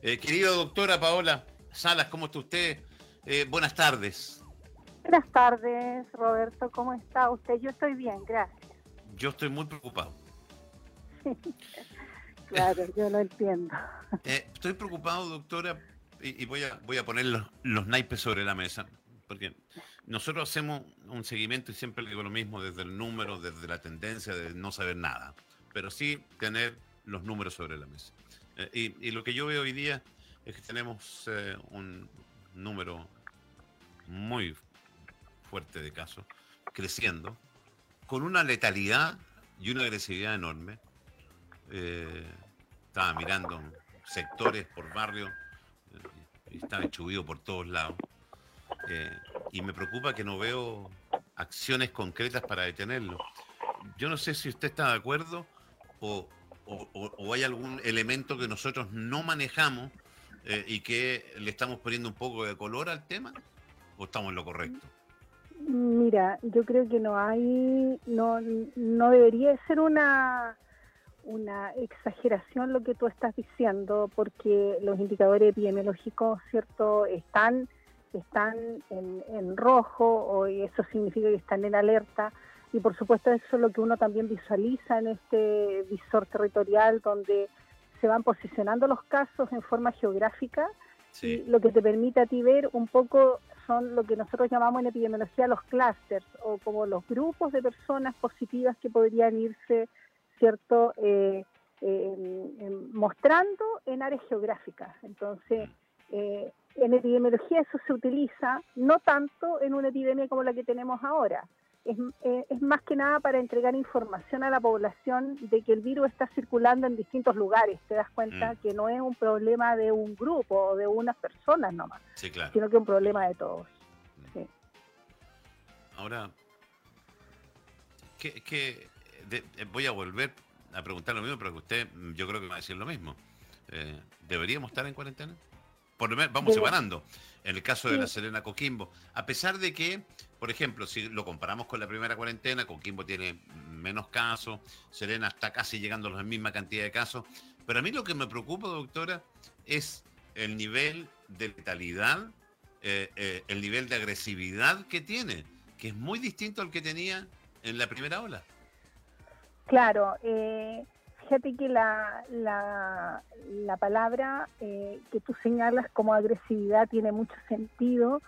Eh, querida doctora Paola Salas, ¿cómo está usted? Eh, buenas tardes. Buenas tardes, Roberto, ¿cómo está usted? Yo estoy bien, gracias. Yo estoy muy preocupado. claro, yo lo entiendo. Eh, estoy preocupado, doctora, y, voy, a, voy a poner los, naipes sobre la mesa, porque nosotros hacemos un seguimiento y siempre digo lo mismo, desde el número, desde la tendencia de no saber nada, pero sí tener los números sobre la mesa. Eh, y, lo que yo veo hoy día es que tenemos eh, un número muy fuerte de casos, creciendo, con una letalidad y una agresividad enorme. Eh, estaba mirando sectores por barrio, y estaba enchubido por todos lados. y me preocupa que no veo acciones concretas para detenerlo. Yo no sé si usted está de acuerdo o, o, hay algún elemento que nosotros no manejamos eh, y que le estamos poniendo un poco de color al tema o estamos en lo correcto? Mira, yo creo que no hay, no, no debería ser una una exageración lo que tú estás diciendo, porque los indicadores epidemiológicos, cierto, están están en, en rojo, o eso significa que están en alerta y por supuesto eso es lo que uno también visualiza en este visor territorial donde se van posicionando los casos en forma geográfica y lo que te permite a ti ver un poco son lo que nosotros llamamos en epidemiología los clusters o como los grupos de personas positivas que podrían irse, ¿cierto?, eh, mostrando en áreas geográficas. Entonces, eh, en epidemiología eso se utiliza no tanto en una epidemia como la que tenemos ahora, eh, es, más que nada para entregar información a la población de que el virus está circulando en distintos lugares. Te das cuenta mm. que no es un problema de un grupo o de unas personas nomás, sino que es un problema de todos. Mm. Ahora, que, eh, voy a volver a preguntar lo mismo, pero que usted mm, yo creo que va a decir lo mismo. Eh, ¿Deberíamos estar en cuarentena? Por lo menos vamos separando. En el caso de la Serena Coquimbo, a pesar de que por ejemplo, si lo comparamos con la primera cuarentena, Coquimbo tiene menos casos, Serena está casi llegando a la misma cantidad de casos, pero a mí lo que me preocupa, doctora, es el nivel de letalidad, eh, eh, el nivel de agresividad que tiene, que es muy distinto al que tenía en la primera ola. Claro, eh, fíjate que la, la, la palabra que tú señalas como agresividad tiene mucho sentido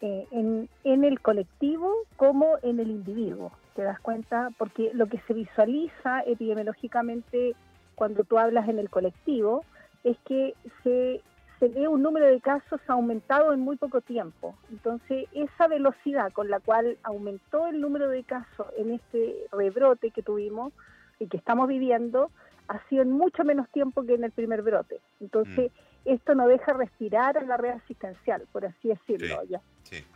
eh, en, en, el colectivo como en el individuo, ¿te das cuenta? Porque lo que se visualiza epidemiológicamente cuando tú hablas en el colectivo es que se, se ve un número de casos aumentado en muy poco tiempo. Entonces, esa velocidad con la cual aumentó el número de casos en este rebrote que tuvimos y que estamos viviendo, ha sido en mucho menos tiempo que en el primer brote. Entonces, mm esto no deja respirar a la red asistencial, por así decirlo, ya,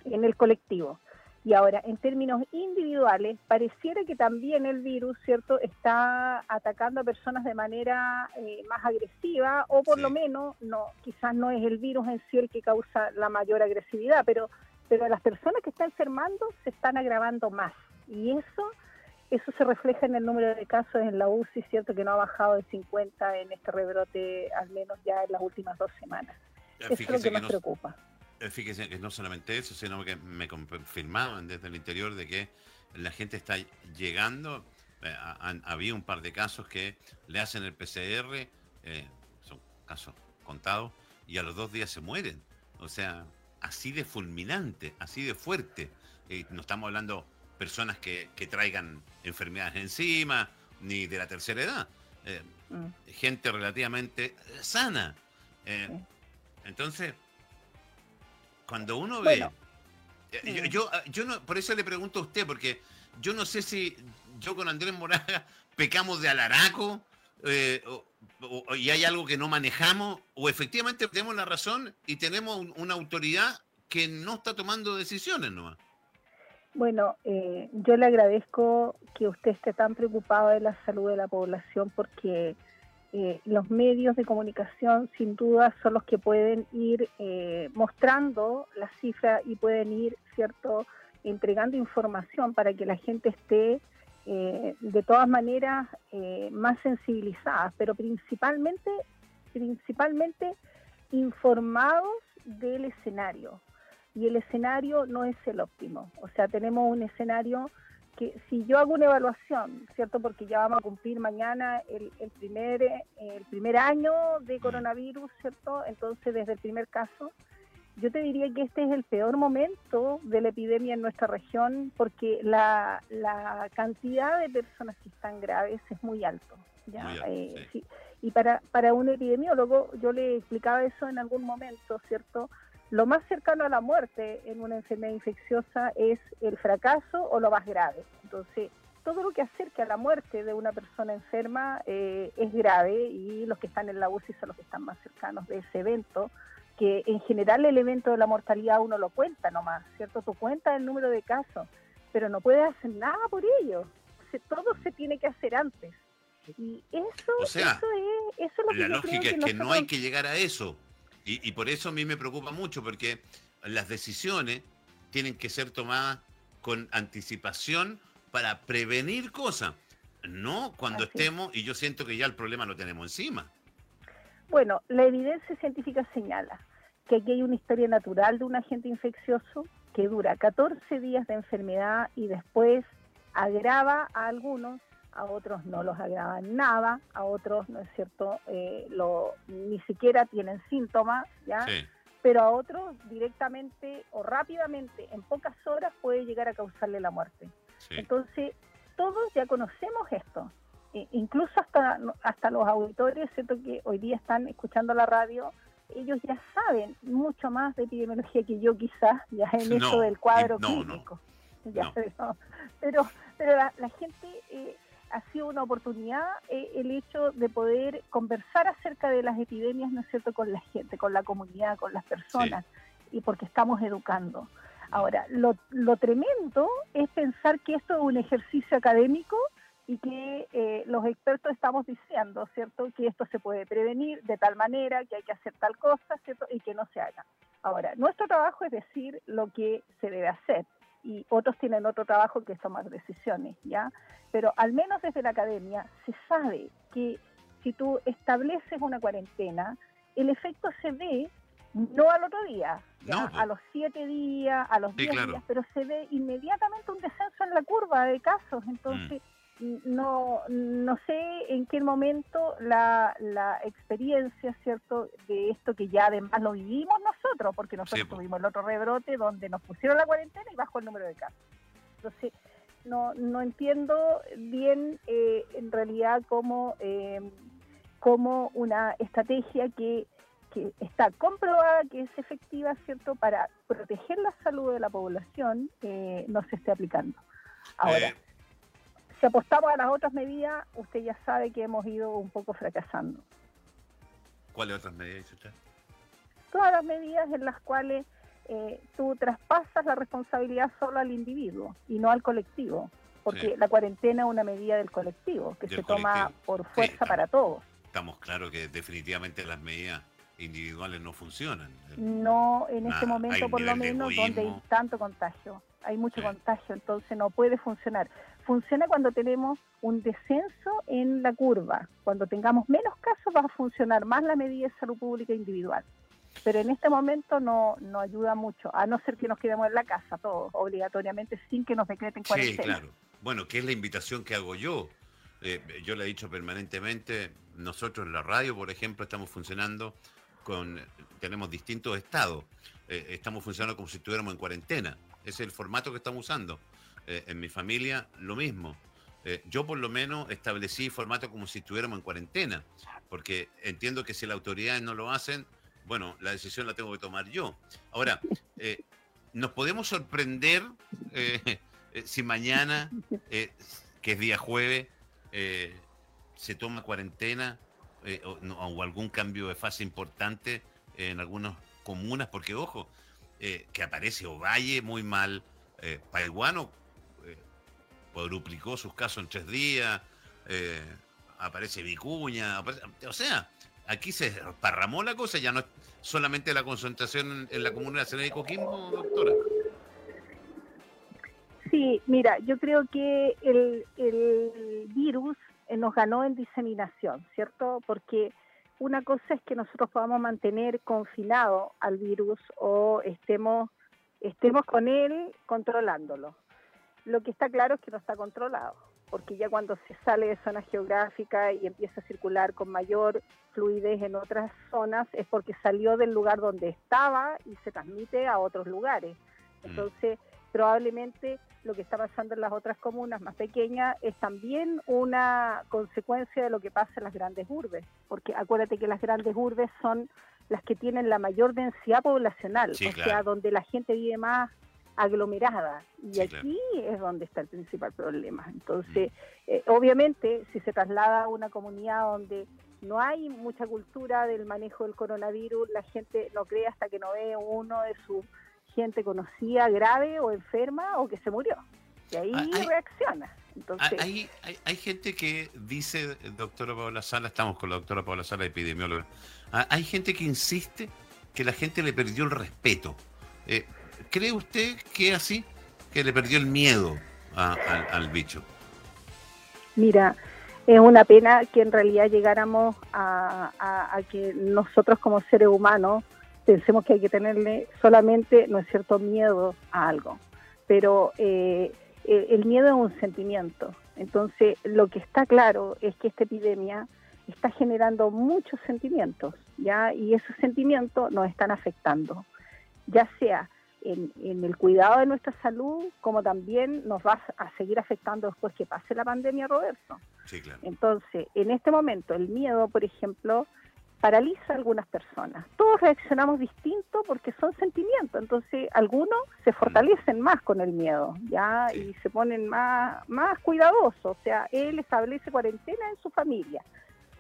en el colectivo. Y ahora, en términos individuales, pareciera que también el virus, ¿cierto?, está atacando a personas de manera eh, más agresiva, o por lo menos, no, quizás no es el virus en sí el que causa la mayor agresividad, pero, pero las personas que están enfermando se están agravando más. Y eso eso se refleja en el número de casos en la UCI, cierto que no ha bajado de 50 en este rebrote, al menos ya en las últimas dos semanas. Eso es lo que, nos preocupa. Eh, fíjese que no solamente eso, sino que me confirmaban desde el interior de que la gente está llegando. Eh, había un par de casos que le hacen el PCR, eh, son casos contados, y a los dos días se mueren. O sea, así de fulminante, así de fuerte. no estamos hablando personas que, traigan enfermedades encima, ni de la tercera edad. Eh, mm. Gente relativamente sana. Eh, entonces, cuando uno ve... Eh, yo, yo, no, por eso le pregunto a usted, porque yo no sé si yo con Andrés Moraga pecamos de alaraco y hay algo que no manejamos, o efectivamente tenemos la razón y tenemos una autoridad que no está tomando decisiones nomás. Bueno, eh, yo le agradezco que usted esté tan preocupado de la salud de la población porque eh, los medios de comunicación sin duda son los que pueden ir eh, mostrando las cifras y pueden ir, ¿cierto?, entregando información para que la gente esté de todas maneras más sensibilizada, pero principalmente, principalmente informados del escenario. Y el escenario no es el óptimo. O sea, tenemos un escenario que si yo hago una evaluación, ¿cierto? Porque ya vamos a cumplir mañana el, el, primer, el primer año de coronavirus, ¿cierto? Entonces, desde el primer caso, yo te diría que este es el peor momento de la epidemia en nuestra región porque la, la cantidad de personas que están graves es muy alto. ¿ya? Eh, sí. Y para, para un epidemiólogo, yo le explicaba eso en algún momento, ¿cierto? Lo más cercano a la muerte en una enfermedad infecciosa es el fracaso o lo más grave. Entonces, todo lo que acerca a la muerte de una persona enferma eh, es grave y los que están en la UCI son los que están más cercanos de ese evento que en general el evento de la mortalidad uno lo cuenta nomás, ¿cierto? Tú cuentas el número de casos, pero no puedes hacer nada por ello. todo se tiene que hacer antes. Y eso, o sea, eso es, eso es lo la que lógica es que no hay que llegar a eso. Y, y por eso a mí me preocupa mucho, porque las decisiones tienen que ser tomadas con anticipación para prevenir cosas, no cuando Así. estemos y yo siento que ya el problema lo tenemos encima. Bueno, la evidencia científica señala que aquí hay una historia natural de un agente infeccioso que dura 14 días de enfermedad y después agrava a algunos, a otros no los agrava nada, a otros, ¿no es cierto?, eh, lo, ni siquiera tienen síntomas, ¿ya? Sí. Pero a otros directamente o rápidamente, en pocas horas, puede llegar a causarle la muerte. Sí. Entonces, todos ya conocemos esto. E- incluso hasta, hasta los auditores, ¿cierto? que hoy día están escuchando la radio, ellos ya saben mucho más de epidemiología que yo quizás, ya en No, eso del cuadro no, clínico. Ya, No. pero, pero, pero la, la gente eh, ha sido una oportunidad eh, el hecho de poder conversar acerca de las epidemias, ¿no es cierto?, con la gente, con la comunidad, con las personas, y porque estamos educando. Ahora, lo, lo tremendo es pensar que esto es un ejercicio académico y que eh, los expertos estamos diciendo, ¿cierto?, que esto se puede prevenir de tal manera, que hay que hacer tal cosa, ¿cierto?, y que no se haga. Ahora, nuestro trabajo es decir lo que se debe hacer y otros tienen otro trabajo que es tomar decisiones, ¿ya? Pero al menos desde la academia se sabe que si tú estableces una cuarentena, el efecto se ve no al otro día. No, pues. a los siete días, a los Sí, diez claro. días, pero se ve inmediatamente un descenso en la curva de casos. Entonces, Mm. No, no sé en qué momento la, la experiencia, ¿cierto?, de esto que ya además lo vivimos nosotros, porque nosotros Sí, pues. tuvimos el otro rebrote donde nos pusieron la cuarentena y bajó el número de casos. Entonces, no, no entiendo bien eh, en realidad cómo, eh, cómo una estrategia que, que está comprobada que es efectiva, ¿cierto?, para proteger la salud de la población, eh, no se esté aplicando. Ahora, Eh, si apostamos a las otras medidas, usted ya sabe que hemos ido un poco fracasando. ¿Cuáles otras medidas dice usted? Todas las medidas en las cuales eh, tú traspasas la responsabilidad solo al individuo y no al colectivo, porque Sí. la cuarentena es una medida del colectivo que Del se toma por Sí, fuerza estamos- para todos. Estamos claros que definitivamente las medidas individuales no funcionan. No en este Nada, momento, por lo menos, donde hay tanto contagio. Hay mucho Sí. contagio, entonces no puede funcionar. Funciona cuando tenemos un descenso en la curva. Cuando tengamos menos casos va a funcionar más la medida de salud pública individual. Pero en este momento no, no ayuda mucho, a no ser que nos quedemos en la casa todos, obligatoriamente, sin que nos decreten Sí, cuarentena. claro. Bueno, que es la invitación que hago yo. Eh, yo le he dicho permanentemente, nosotros en la radio, por ejemplo, estamos funcionando con, tenemos distintos estados. Eh, estamos funcionando como si estuviéramos en cuarentena. Ese es el formato que estamos usando. Eh, en mi familia, lo mismo. Eh, yo por lo menos establecí formato como si estuviéramos en cuarentena, porque entiendo que si las autoridades no lo hacen, bueno, la decisión la tengo que tomar yo. Ahora, eh, nos podemos sorprender si mañana, que es día jueves, se toma cuarentena o, o algún cambio de fase importante en algunas comunas, porque ojo, que aparece Ovalle muy mal, Paiguano cuadruplicó sus casos en tres días, eh, aparece Vicuña, o sea, aquí se parramó la cosa, ya no es solamente la concentración en, en la comuna nacional de Coquimbo, doctora. Sí, mira, yo creo que el, el virus eh, nos ganó en diseminación, ¿cierto? Porque una cosa es que nosotros podamos mantener confinado al virus o estemos, estemos con él controlándolo. Lo que está claro es que no está controlado, porque ya cuando se sale de zona geográfica y empieza a circular con mayor fluidez en otras zonas, es porque salió del lugar donde estaba y se transmite a otros lugares. Mm. Entonces, probablemente lo que está pasando en las otras comunas más pequeñas es también una consecuencia de lo que pasa en las grandes urbes, porque acuérdate que las grandes urbes son las que tienen la mayor densidad poblacional, o sea, donde la gente vive más aglomerada y aquí es donde está el principal problema. Entonces, mm. eh, obviamente, si se traslada a una comunidad donde no hay mucha cultura del manejo del coronavirus, la gente no cree hasta que no ve uno de sus gente conocida grave o enferma o que se murió. Y ahí ah, reacciona. Entonces, hay, hay, gente que dice, doctora Paula Sala, estamos con la doctora Paula Sala, epidemióloga, ah, hay gente que insiste que la gente le perdió el respeto. Eh, ¿Cree usted que es así? Que le perdió el miedo al bicho. Mira, es una pena que en realidad llegáramos a, que nosotros como seres humanos pensemos que hay que tenerle solamente, no es cierto, miedo a algo, pero eh, eh, el miedo es un sentimiento. Entonces, lo que está claro es que esta epidemia está generando muchos sentimientos, ¿ya? Y esos sentimientos nos están afectando, ya sea en, en, el cuidado de nuestra salud, como también nos va a seguir afectando después que pase la pandemia, Roberto. Sí, claro. Entonces, en este momento, el miedo, por ejemplo, paraliza a algunas personas. Todos reaccionamos distinto porque son sentimientos, entonces algunos se fortalecen más con el miedo, ¿ya? Y se ponen más, más cuidadosos, o sea, él establece cuarentena en su familia.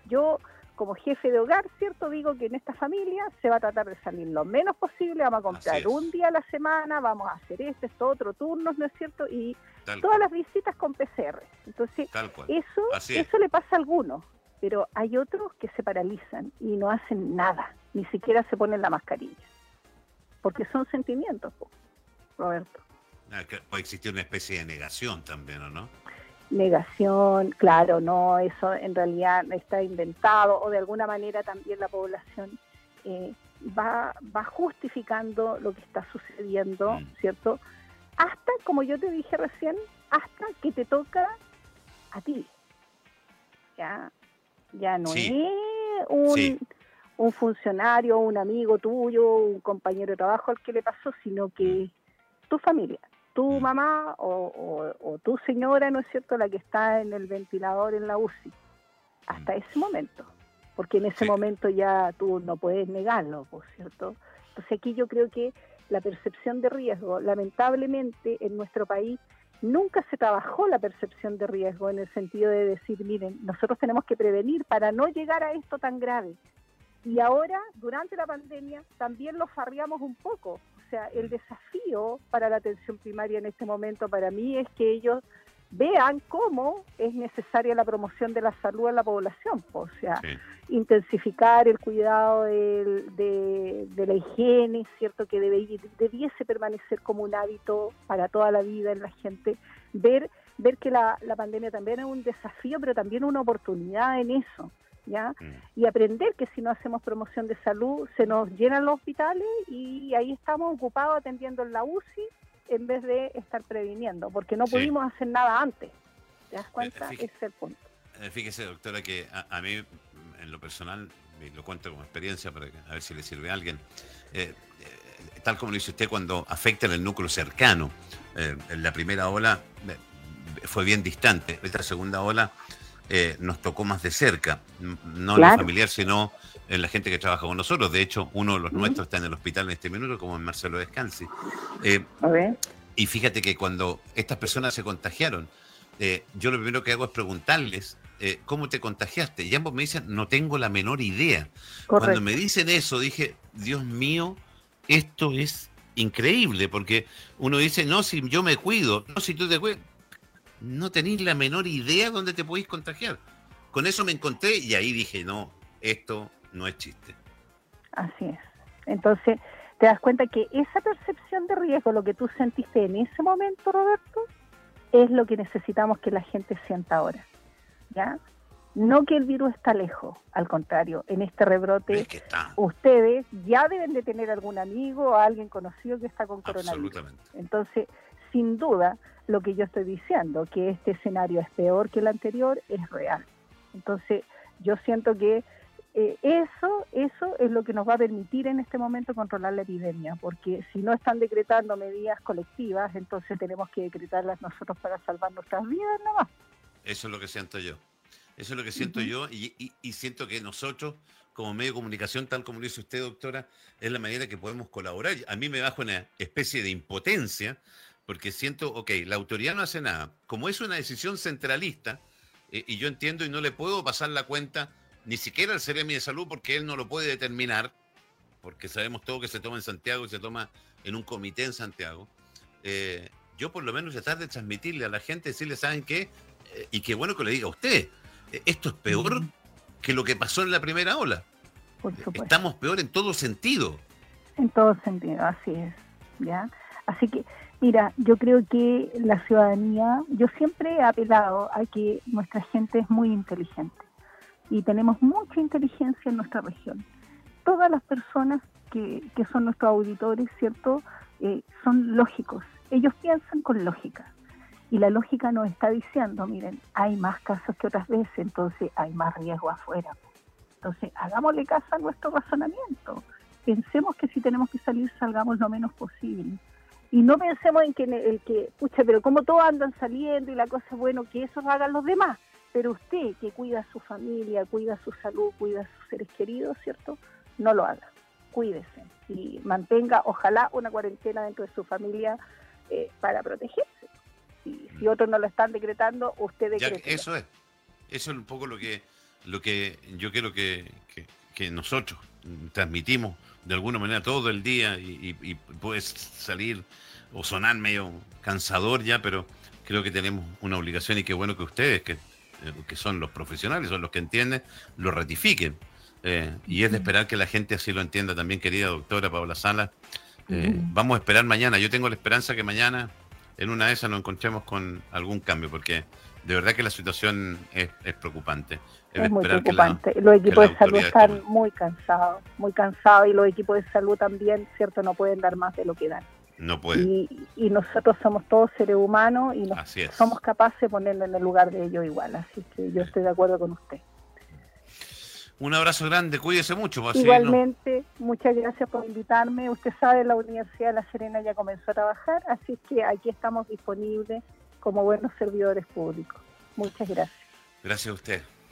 Yo, como jefe de hogar, ¿cierto? Digo que en esta familia se va a tratar de salir lo menos posible, vamos a comprar un día a la semana, vamos a hacer este, esto, otro, turnos, ¿no es cierto? Y todas las visitas con PCR. Entonces, eso, eso le pasa a algunos pero hay otros que se paralizan y no hacen nada, ni siquiera se ponen la mascarilla, porque son sentimientos, Roberto. Ah, puede existir una especie de negación también, ¿o no? Negación, claro, no, eso en realidad está inventado o de alguna manera también la población eh, va, va justificando lo que está sucediendo, mm. ¿cierto? Hasta, como yo te dije recién, hasta que te toca a ti. ¿ya? Ya no es un, un funcionario, un amigo tuyo, un compañero de trabajo al que le pasó, sino que mm. tu familia, tu mm. mamá o, tu señora, ¿no es cierto?, la que está en el ventilador en la UCI, hasta mm. ese momento, porque en ese momento ya tú no puedes negarlo, ¿por cierto? Entonces aquí yo creo que la percepción de riesgo, lamentablemente en nuestro país, nunca se trabajó la percepción de riesgo en el sentido de decir, miren, nosotros tenemos que prevenir para no llegar a esto tan grave. Y ahora, durante la pandemia, también lo farriamos un poco. O sea, el desafío para la atención primaria en este momento para mí es que ellos vean cómo es necesaria la promoción de la salud en la población, o sea, intensificar el cuidado de, la higiene, cierto que debe, debiese permanecer como un hábito para toda la vida en la gente, ver ver que la, la pandemia también es un desafío, pero también una oportunidad en eso, ¿ya? Mm. Y aprender que si no hacemos promoción de salud, se nos llenan los hospitales y ahí estamos ocupados atendiendo en la UCI en vez de estar previniendo, porque no pudimos hacer nada antes. ¿Te das cuenta? Ese es el punto. Eh, fíjese, doctora, que a, mí, en lo personal, lo cuento como experiencia para a ver si le sirve a alguien, eh, eh, tal como lo dice usted, cuando afecta en el núcleo cercano, en la primera ola fue bien distante, esta segunda ola nos tocó más de cerca, no en familiar, sino en la gente que trabaja con nosotros. De hecho, uno de los nuestros está en el hospital en este minuto, como en Marcelo Descansi. Eh, y fíjate que cuando estas personas se contagiaron, eh, yo lo primero que hago es preguntarles eh, cómo te contagiaste. Y ambos me dicen, no tengo la menor idea. Cuando me dicen eso, dije, Dios mío, esto es increíble, porque uno dice, no, si yo me cuido, no, si tú te cuidas, no tenéis la menor idea dónde te podéis contagiar. Con eso me encontré y ahí dije, no, esto no es chiste. Así es. Entonces, te das cuenta que esa percepción de riesgo, lo que tú sentiste en ese momento, Roberto, es lo que necesitamos que la gente sienta ahora. ¿Ya? No que el virus está lejos, al contrario, en este rebrote ustedes ya deben de tener algún amigo o alguien conocido que está con coronavirus. Entonces, sin duda, lo que yo estoy diciendo, que este escenario es peor que el anterior, es real. Entonces, yo siento que eh, eso, eso es lo que nos va a permitir en este momento controlar la epidemia, porque si no están decretando medidas colectivas, entonces tenemos que decretarlas nosotros para salvar nuestras vidas, nada más. Eso es lo que siento yo. Eso es lo que siento yo y, siento que nosotros, como medio de comunicación, tal como lo dice usted, doctora, es la manera que podemos colaborar. A mí me bajo una especie de impotencia porque siento, ok, la autoridad no hace nada. Como es una decisión centralista, eh, y yo entiendo y no le puedo pasar la cuenta ni siquiera al Ceremi de Salud porque él no lo puede determinar, porque sabemos todo que se toma en Santiago y se toma en un comité en Santiago. Eh, yo por lo menos tratar de transmitirle a la gente, decirle, ¿saben qué? Eh, y qué bueno que le diga a usted, eh, esto es peor que lo que pasó en la primera ola. Estamos peor en todo sentido. En todo sentido, así es. ¿ya? Así que, mira, yo creo que la ciudadanía, yo siempre he apelado a que nuestra gente es muy inteligente y tenemos mucha inteligencia en nuestra región. Todas las personas que, que son nuestros auditores, ¿cierto? Eh, son lógicos. Ellos piensan con lógica y la lógica nos está diciendo, miren, hay más casos que otras veces, entonces hay más riesgo afuera. Entonces, hagámosle caso a nuestro razonamiento. Pensemos que si tenemos que salir, salgamos lo menos posible. Y no pensemos en que, el que pucha, pero como todos andan saliendo y la cosa es bueno, que eso lo hagan los demás. Pero usted que cuida a su familia, cuida su salud, cuida a sus seres queridos, ¿cierto? No lo haga. Cuídese y mantenga, ojalá, una cuarentena dentro de su familia eh, para protegerse si, otros no lo están decretando, usted decreta. Eso es, eso es un poco lo que, lo que yo quiero que, nosotros transmitimos de alguna manera todo el día y, y, puede salir o sonar medio cansador ya, pero creo que tenemos una obligación y qué bueno que ustedes, que, que son los profesionales, son los que entienden, lo ratifiquen. Eh, y es de esperar que la gente así lo entienda también, querida doctora Paula Sala. Eh, vamos a esperar mañana. Yo tengo la esperanza que mañana en una de esas nos encontremos con algún cambio, porque de verdad que la situación es, preocupante. Es, muy preocupante. los equipos de salud están muy cansados, muy cansados y los equipos de salud también, ¿cierto? No pueden dar más de lo que dan. No pueden. Y, nosotros somos todos seres humanos y somos capaces de ponerlo en el lugar de ellos igual. Así que yo estoy de acuerdo con usted. Un abrazo grande, cuídese mucho. Igualmente, muchas gracias por invitarme. Usted sabe, la Universidad de La Serena ya comenzó a trabajar, así que aquí estamos disponibles como buenos servidores públicos. Muchas gracias. Gracias a usted.